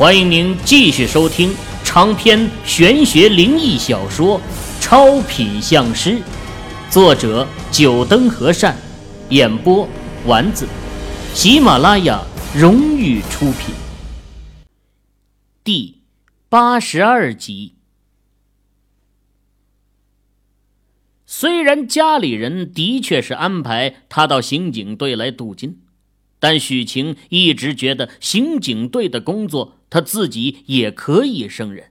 欢迎您继续收听长篇玄学灵异小说《超品相师》，作者：九灯和善，演播：丸子，喜马拉雅荣誉出品。第八十二集。虽然家里人的确是安排他到刑警队来镀金，但许晴一直觉得刑警队的工作。他自己也可以胜任，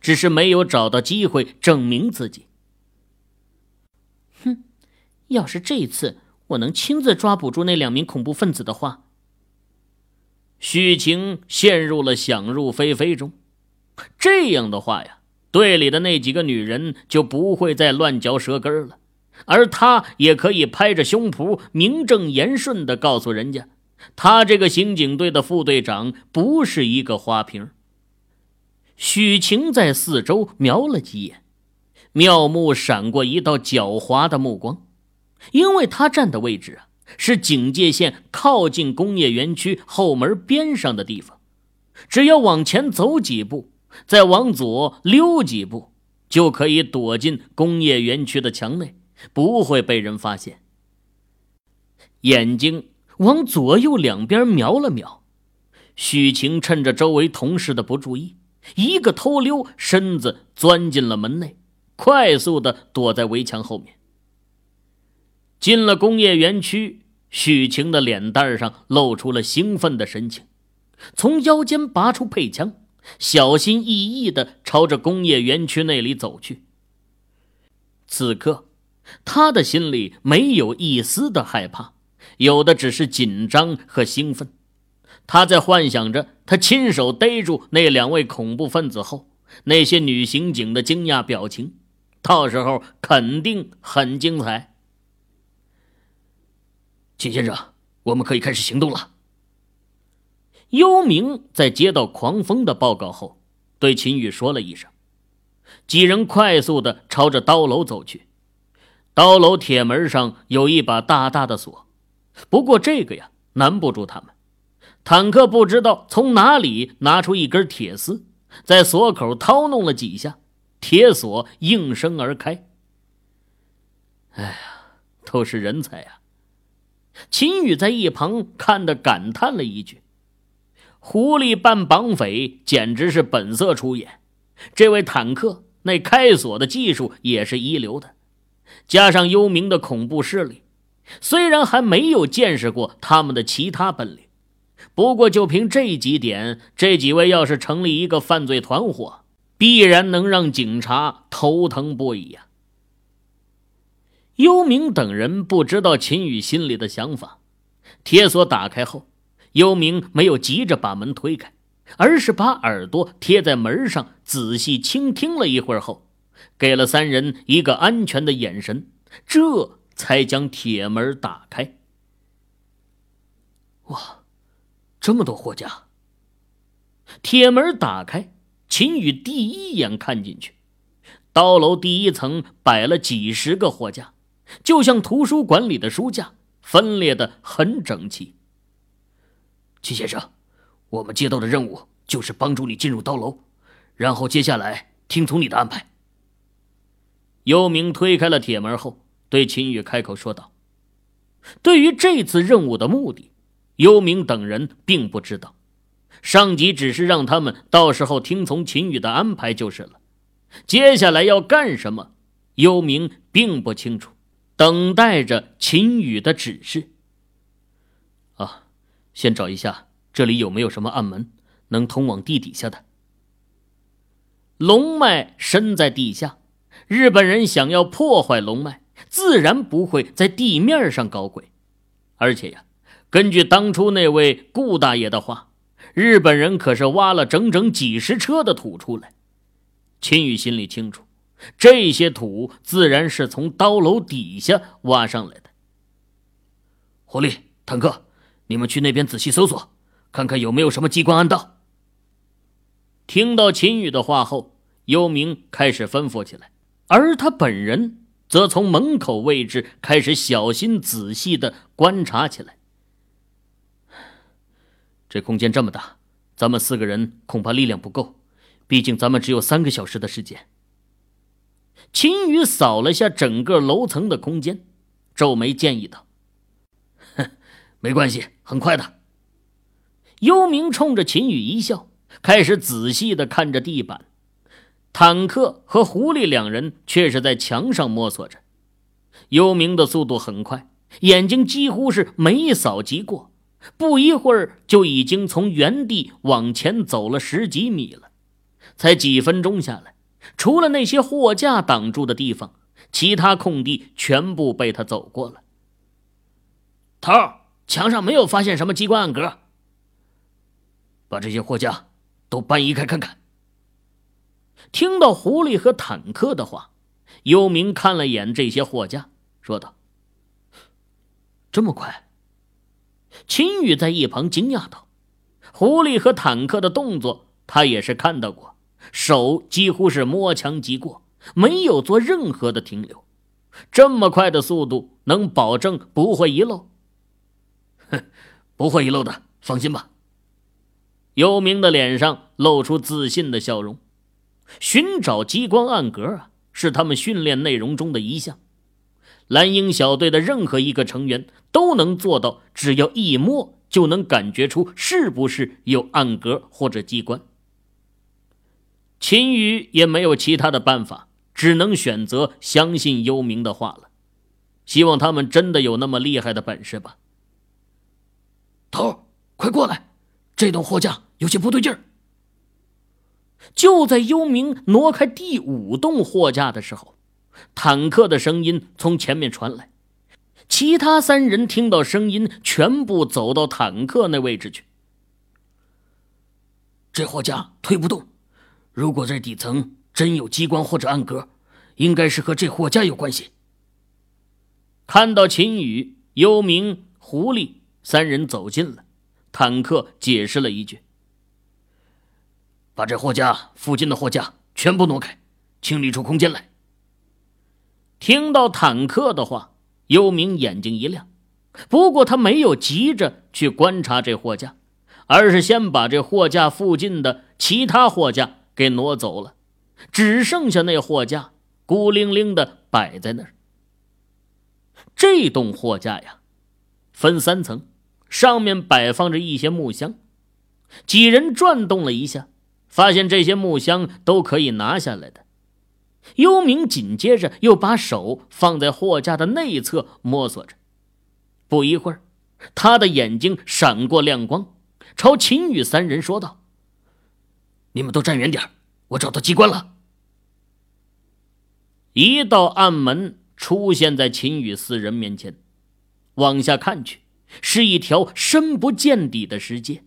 只是没有找到机会证明自己。哼，要是这次我能亲自抓捕住那两名恐怖分子的话，许晴陷入了想入非非中。这样的话呀，队里的那几个女人就不会再乱嚼舌根了，而他也可以拍着胸脯，名正言顺的告诉人家。他这个刑警队的副队长不是一个花瓶。许晴在四周瞄了几眼，妙目闪过一道狡猾的目光，因为他站的位置啊，是警戒线靠近工业园区后门边上的地方，只要往前走几步，再往左溜几步，就可以躲进工业园区的墙内，不会被人发现。眼睛。往左右两边瞄了瞄，许晴趁着周围同事的不注意，一个偷溜，身子钻进了门内，快速的躲在围墙后面。进了工业园区，许晴的脸蛋上露出了兴奋的神情，从腰间拔出配枪，小心翼翼的朝着工业园区那里走去。此刻，他的心里没有一丝的害怕。有的只是紧张和兴奋，他在幻想着他亲手逮住那两位恐怖分子后，那些女刑警的惊讶表情，到时候肯定很精彩。秦先生，我们可以开始行动了。幽冥在接到狂风的报告后，对秦宇说了一声，几人快速的朝着刀楼走去。刀楼铁门上有一把大大的锁。不过这个呀，难不住他们。坦克不知道从哪里拿出一根铁丝，在锁口掏弄了几下，铁锁应声而开。哎呀，都是人才呀！秦宇在一旁看的感叹了一句：“狐狸扮绑匪，简直是本色出演。这位坦克那开锁的技术也是一流的，加上幽冥的恐怖势力。”虽然还没有见识过他们的其他本领，不过就凭这几点，这几位要是成立一个犯罪团伙，必然能让警察头疼不已呀。幽冥等人不知道秦宇心里的想法，铁锁打开后，幽冥没有急着把门推开，而是把耳朵贴在门上，仔细倾听了一会儿后，给了三人一个安全的眼神。这。才将铁门打开。哇，这么多货架！铁门打开，秦宇第一眼看进去，刀楼第一层摆了几十个货架，就像图书馆里的书架，分列的很整齐。秦先生，我们接到的任务就是帮助你进入刀楼，然后接下来听从你的安排。幽冥推开了铁门后。对秦宇开口说道：“对于这次任务的目的，幽冥等人并不知道，上级只是让他们到时候听从秦宇的安排就是了。接下来要干什么，幽冥并不清楚，等待着秦宇的指示。啊，先找一下这里有没有什么暗门能通往地底下的。龙脉深在地下，日本人想要破坏龙脉。”自然不会在地面上搞鬼，而且呀，根据当初那位顾大爷的话，日本人可是挖了整整几十车的土出来。秦宇心里清楚，这些土自然是从刀楼底下挖上来的。狐狸、坦克，你们去那边仔细搜索，看看有没有什么机关暗道。听到秦宇的话后，幽冥开始吩咐起来，而他本人。则从门口位置开始小心仔细的观察起来。这空间这么大，咱们四个人恐怕力量不够，毕竟咱们只有三个小时的时间。秦宇扫了下整个楼层的空间，皱眉建议道：“哼，没关系，很快的。”幽冥冲着秦宇一笑，开始仔细的看着地板。坦克和狐狸两人却是在墙上摸索着。幽冥的速度很快，眼睛几乎是每扫即过。不一会儿，就已经从原地往前走了十几米了。才几分钟下来，除了那些货架挡住的地方，其他空地全部被他走过了。头，墙上没有发现什么机关暗格。把这些货架都搬移开看看。听到狐狸和坦克的话，幽冥看了眼这些货架，说道：“这么快？”秦宇在一旁惊讶道：“狐狸和坦克的动作，他也是看到过，手几乎是摸墙即过，没有做任何的停留。这么快的速度，能保证不会遗漏？”“哼，不会遗漏的，放心吧。”幽冥的脸上露出自信的笑容。寻找机关暗格啊，是他们训练内容中的一项。蓝鹰小队的任何一个成员都能做到，只要一摸就能感觉出是不是有暗格或者机关。秦宇也没有其他的办法，只能选择相信幽冥的话了。希望他们真的有那么厉害的本事吧。头，快过来，这栋货架有些不对劲儿。就在幽冥挪开第五栋货架的时候。坦克的声音从前面传来，其他三人听到声音，全部走到坦克那位置去。这货架推不动，如果这底层真有机关或者暗格，应该是和这货架有关系。看到秦宇、幽冥、狐狸三人走近了，坦克解释了一句：“把这货架附近的货架全部挪开，清理出空间来。”听到坦克的话，幽冥眼睛一亮。不过他没有急着去观察这货架，而是先把这货架附近的其他货架给挪走了，只剩下那货架孤零零的摆在那儿。这栋货架呀，分三层，上面摆放着一些木箱。几人转动了一下，发现这些木箱都可以拿下来的。幽冥紧接着又把手放在货架的内侧摸索着，不一会儿，他的眼睛闪过亮光，朝秦宇三人说道：“你们都站远点我找到机关了。”一道暗门出现在秦宇四人面前，往下看去，是一条深不见底的石阶。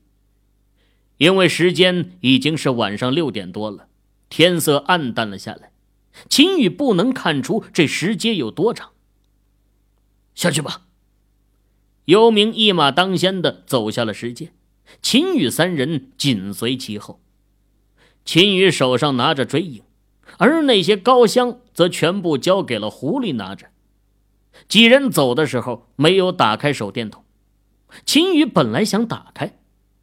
因为时间已经是晚上六点多了，天色暗淡了下来。秦宇不能看出这石阶有多长。下去吧。幽冥一马当先的走下了石阶，秦宇三人紧随其后。秦宇手上拿着锥影，而那些高箱则全部交给了狐狸拿着。几人走的时候没有打开手电筒，秦宇本来想打开，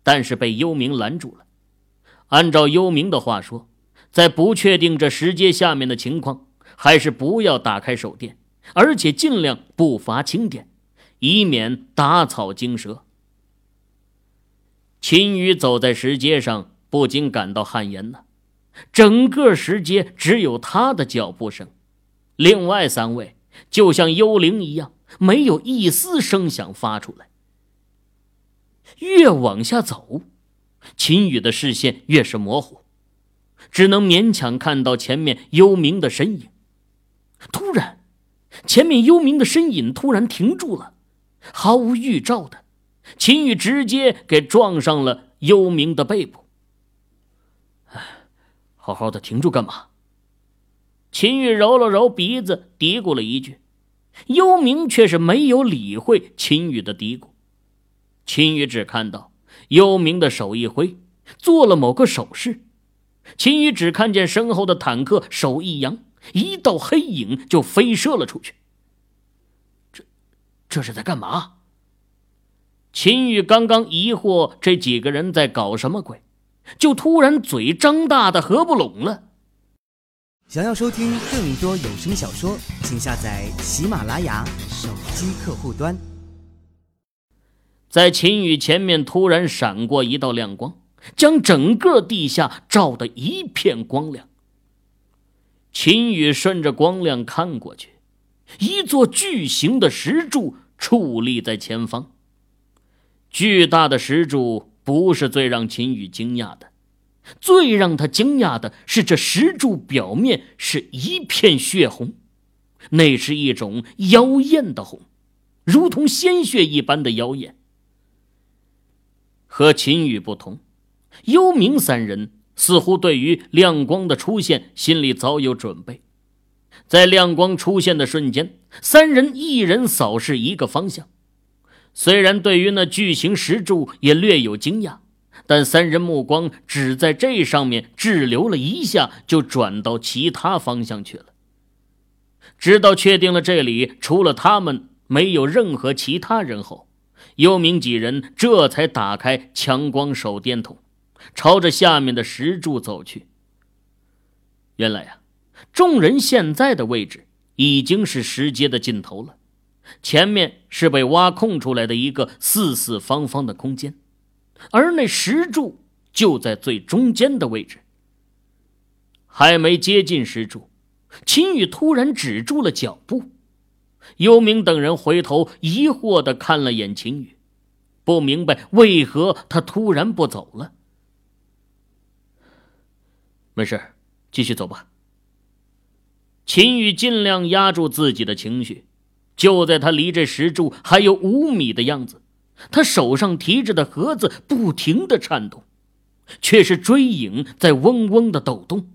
但是被幽冥拦住了。按照幽冥的话说。在不确定这石阶下面的情况，还是不要打开手电，而且尽量不发轻点，以免打草惊蛇。秦宇走在石阶上，不禁感到汗颜呐。整个石阶只有他的脚步声，另外三位就像幽灵一样，没有一丝声响发出来。越往下走，秦宇的视线越是模糊。只能勉强看到前面幽冥的身影。突然，前面幽冥的身影突然停住了，毫无预兆的，秦宇直接给撞上了幽冥的背部。哎，好好的停住干嘛？秦宇揉了揉鼻子，嘀咕了一句。幽冥却是没有理会秦宇的嘀咕。秦宇只看到幽冥的手一挥，做了某个手势。秦宇只看见身后的坦克手一扬，一道黑影就飞射了出去。这，这是在干嘛？秦宇刚刚疑惑这几个人在搞什么鬼，就突然嘴张大的合不拢了。想要收听更多有声小说，请下载喜马拉雅手机客户端。在秦宇前面突然闪过一道亮光，将整个地下照得一片光亮。秦宇顺着光亮看过去，一座巨型的石柱矗立在前方。巨大的石柱不是最让秦宇惊讶的，最让他惊讶的是这石柱表面是一片血红，那是一种妖艳的红，如同鲜血一般的妖艳。和秦宇不同，幽冥三人似乎对于亮光的出现心里早有准备，在亮光出现的瞬间，三人一人扫视一个方向。虽然对于那巨型石柱也略有惊讶，但三人目光只在这上面滞留了一下，就转到其他方向去了。直到确定了这里除了他们没有任何其他人后，幽冥几人这才打开强光手电筒，朝着下面的石柱走去。原来呀，众人现在的位置已经是石阶的尽头了。前面是被挖空出来的一个四四方方的空间，而那石柱就在最中间的位置。还没接近石柱，秦宇突然止住了脚步。幽冥等人回头疑惑的看了眼秦宇，不明白为何他突然不走了。没事，继续走吧。秦宇尽量压住自己的情绪。就在他离这石柱还有五米的样子，他手上提着的盒子不停的颤动，却是追影在嗡嗡的抖动。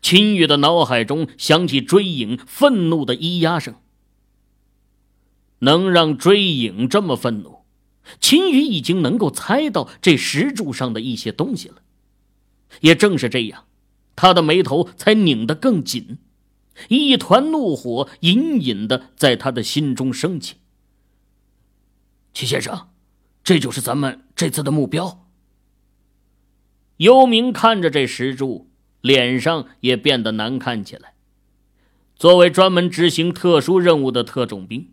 秦宇的脑海中响起追影愤怒的咿呀声。能让追影这么愤怒，秦宇已经能够猜到这石柱上的一些东西了。也正是这样，他的眉头才拧得更紧。一团怒火隐隐的在他的心中升起。齐先生，这就是咱们这次的目标。幽冥看着这石柱，脸上也变得难看起来。作为专门执行特殊任务的特种兵，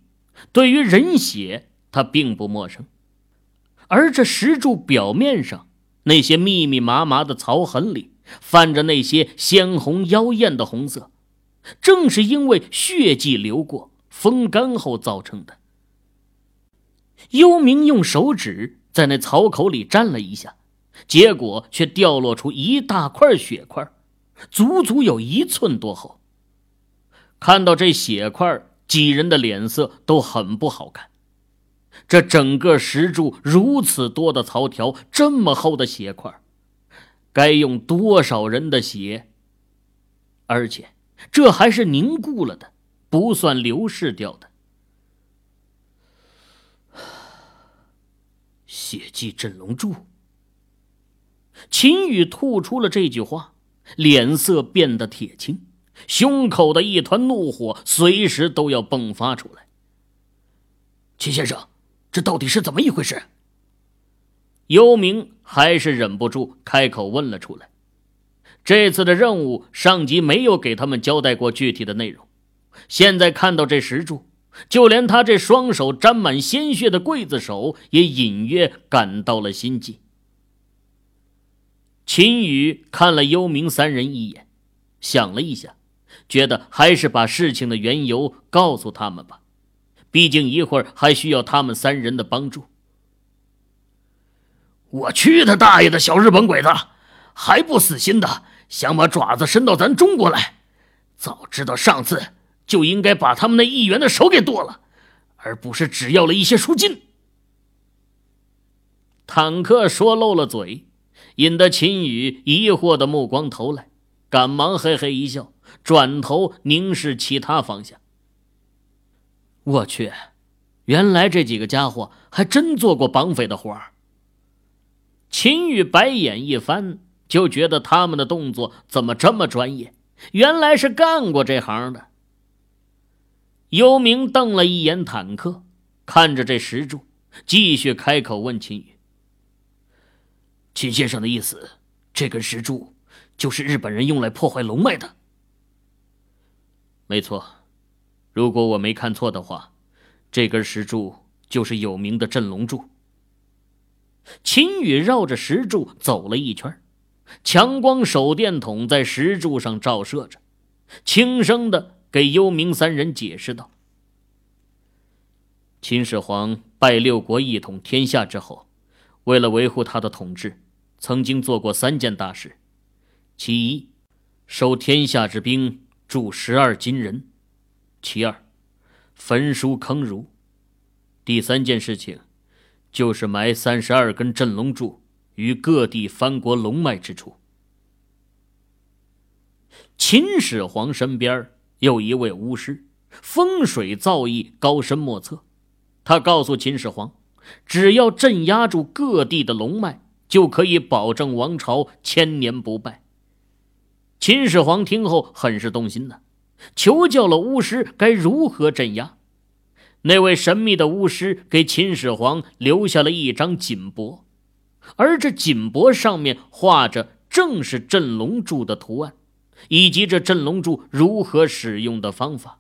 对于人血他并不陌生。而这石柱表面上那些密密麻麻的槽痕里，泛着那些鲜红妖艳的红色。正是因为血迹流过、风干后造成的。幽冥用手指在那槽口里沾了一下，结果却掉落出一大块血块，足足有一寸多厚。看到这血块，几人的脸色都很不好看。这整个石柱如此多的槽条，这么厚的血块，该用多少人的血？而且。这还是凝固了的，不算流逝掉的。血祭镇龙柱。秦宇吐出了这句话，脸色变得铁青，胸口的一团怒火随时都要迸发出来。秦先生，这到底是怎么一回事？幽冥还是忍不住开口问了出来。这次的任务，上级没有给他们交代过具体的内容。现在看到这石柱，就连他这双手沾满鲜血的刽子手也隐约感到了心悸。秦宇看了幽冥三人一眼，想了一下，觉得还是把事情的缘由告诉他们吧，毕竟一会儿还需要他们三人的帮助。我去他大爷的小日本鬼子，还不死心的！想把爪子伸到咱中国来，早知道上次就应该把他们那议员的手给剁了，而不是只要了一些赎金。坦克说漏了嘴，引得秦宇疑惑的目光投来，赶忙嘿嘿一笑，转头凝视其他方向。我去，原来这几个家伙还真做过绑匪的活儿。秦宇白眼一翻。就觉得他们的动作怎么这么专业？原来是干过这行的。幽冥瞪了一眼坦克，看着这石柱，继续开口问秦宇：“秦先生的意思，这根石柱就是日本人用来破坏龙脉的。没错，如果我没看错的话，这根石柱就是有名的镇龙柱。秦宇绕着石柱走了一圈，强光手电筒在石柱上照射着，轻声的给幽冥三人解释道：“秦始皇拜六国一统天下之后，为了维护他的统治。”曾经做过三件大事，其一，收天下之兵，铸十二金人；其二，焚书坑儒；第三件事情，就是埋三十二根镇龙柱于各地藩国龙脉之处。秦始皇身边有一位巫师，风水造诣高深莫测。他告诉秦始皇，只要镇压住各地的龙脉。就可以保证王朝千年不败。秦始皇听后很是动心呢，求教了巫师该如何镇压。那位神秘的巫师给秦始皇留下了一张锦帛，而这锦帛上面画着正是镇龙柱的图案，以及这镇龙柱如何使用的方法。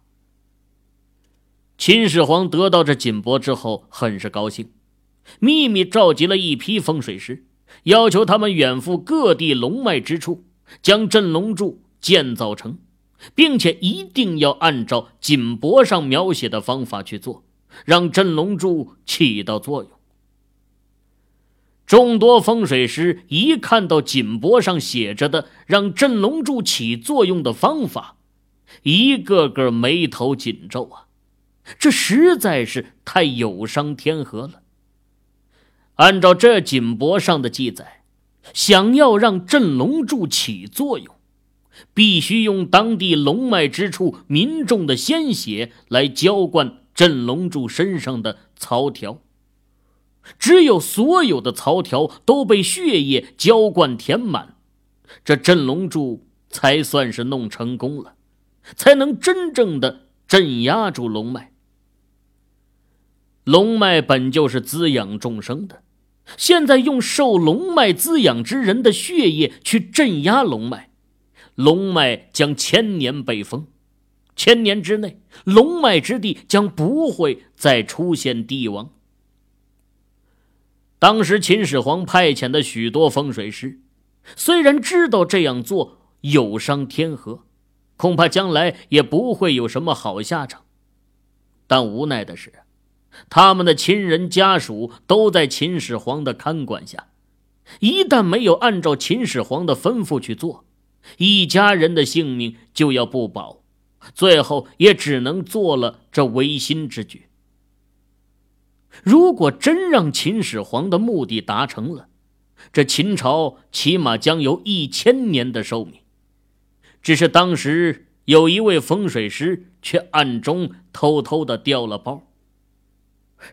秦始皇得到这锦帛之后，很是高兴，秘密召集了一批风水师。要求他们远赴各地龙脉之处，将镇龙柱建造成，并且一定要按照锦帛上描写的方法去做，让镇龙柱起到作用。众多风水师一看到锦帛上写着的让镇龙柱起作用的方法，一个个眉头紧皱啊！这实在是太有伤天和了。按照这锦帛上的记载，想要让镇龙柱起作用，必须用当地龙脉之处民众的鲜血来浇灌镇龙柱身上的槽条。只有所有的槽条都被血液浇灌填满，这镇龙柱才算是弄成功了，才能真正的镇压住龙脉。龙脉本就是滋养众生的。现在用受龙脉滋养之人的血液去镇压龙脉，龙脉将千年被封，千年之内，龙脉之地将不会再出现帝王。当时秦始皇派遣的许多风水师，虽然知道这样做有伤天和，恐怕将来也不会有什么好下场，但无奈的是。他们的亲人家属都在秦始皇的看管下，一旦没有按照秦始皇的吩咐去做，一家人的性命就要不保，最后也只能做了这违心之举。如果真让秦始皇的目的达成了，这秦朝起码将有一千年的寿命。只是当时有一位风水师却暗中偷偷的掉了包。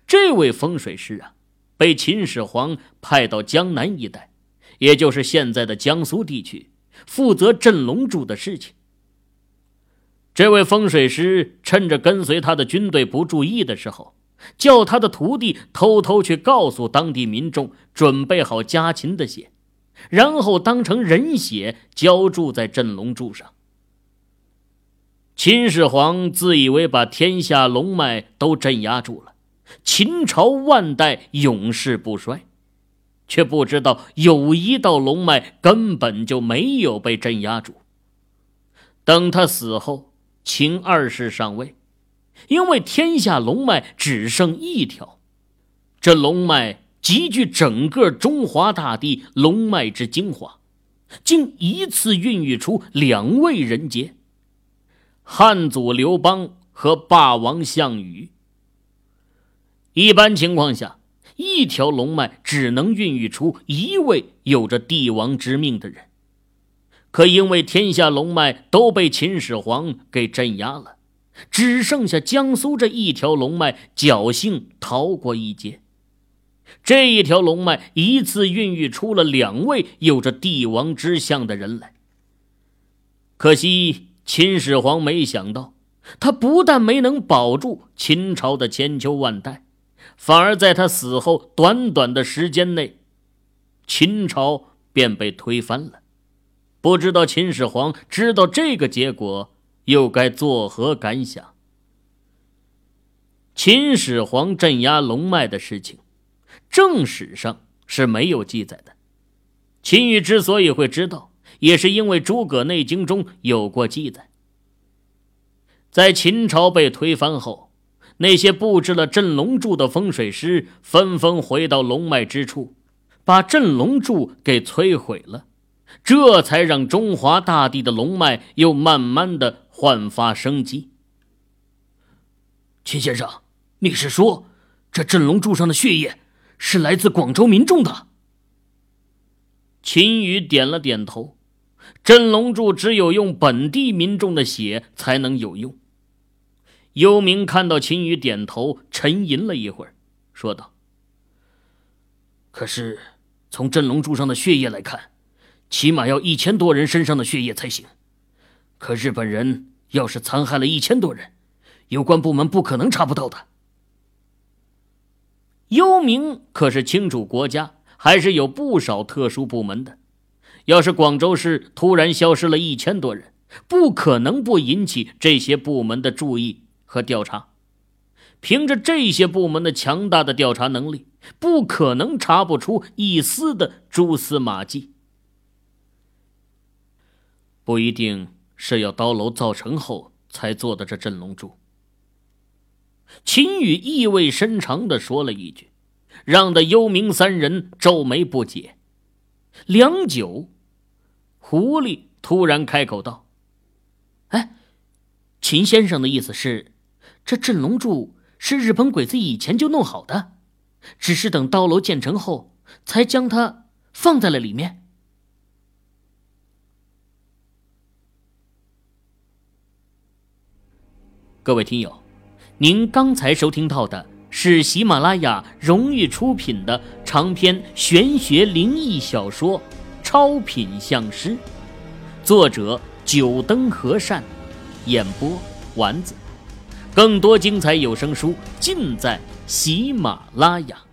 这位风水师啊，被秦始皇派到江南一带，也就是现在的江苏地区，负责镇龙柱的事情。这位风水师趁着跟随他的军队不注意的时候，叫他的徒弟偷偷去告诉当地民众，准备好家禽的血，然后当成人血浇筑在镇龙柱上。秦始皇自以为把天下龙脉都镇压住了。秦朝万代永世不衰，却不知道有一道龙脉根本就没有被镇压住。等他死后，秦二世上位，因为天下龙脉只剩一条，这龙脉集聚整个中华大地龙脉之精华，竟一次孕育出两位人杰：汉祖刘邦和霸王项羽。一般情况下，一条龙脉只能孕育出一位有着帝王之命的人。可因为天下龙脉都被秦始皇给镇压了，只剩下江苏这一条龙脉侥幸逃过一劫。这一条龙脉一次孕育出了两位有着帝王之相的人来。可惜秦始皇没想到，他不但没能保住秦朝的千秋万代。反而在他死后短短的时间内，秦朝便被推翻了。不知道秦始皇知道这个结果，又该作何感想？秦始皇镇压龙脉的事情，正史上是没有记载的。秦羽之所以会知道，也是因为诸葛内经中有过记载。在秦朝被推翻后，那些布置了镇龙柱的风水师纷纷回到龙脉之处，把镇龙柱给摧毁了，这才让中华大地的龙脉又慢慢的焕发生机。秦先生，你是说，这镇龙柱上的血液是来自广州民众的？秦羽点了点头，镇龙柱只有用本地民众的血才能有用。幽冥看到秦羽点头，沉吟了一会儿，说道：“可是，从镇龙柱上的血液来看，起码要一千多人身上的血液才行。可日本人要是残害了一千多人，有关部门不可能查不到的。”幽冥可是清楚，国家还是有不少特殊部门的。要是广州市突然消失了一千多人，不可能不引起这些部门的注意。和调查，凭着这些部门的强大的调查能力，不可能查不出一丝的蛛丝马迹。不一定是要刀楼造成后才做的这镇龙柱。秦羽意味深长的说了一句，让的幽冥三人皱眉不解。良久，狐狸突然开口道：“哎，秦先生的意思是？”这镇龙柱是日本鬼子以前就弄好的，只是等刀楼建成后，才将它放在了里面。各位听友，您刚才收听到的是喜马拉雅荣誉出品的长篇玄学灵异小说《超品相师》，作者九灯和善，演播丸子。更多精彩有声书尽在喜马拉雅。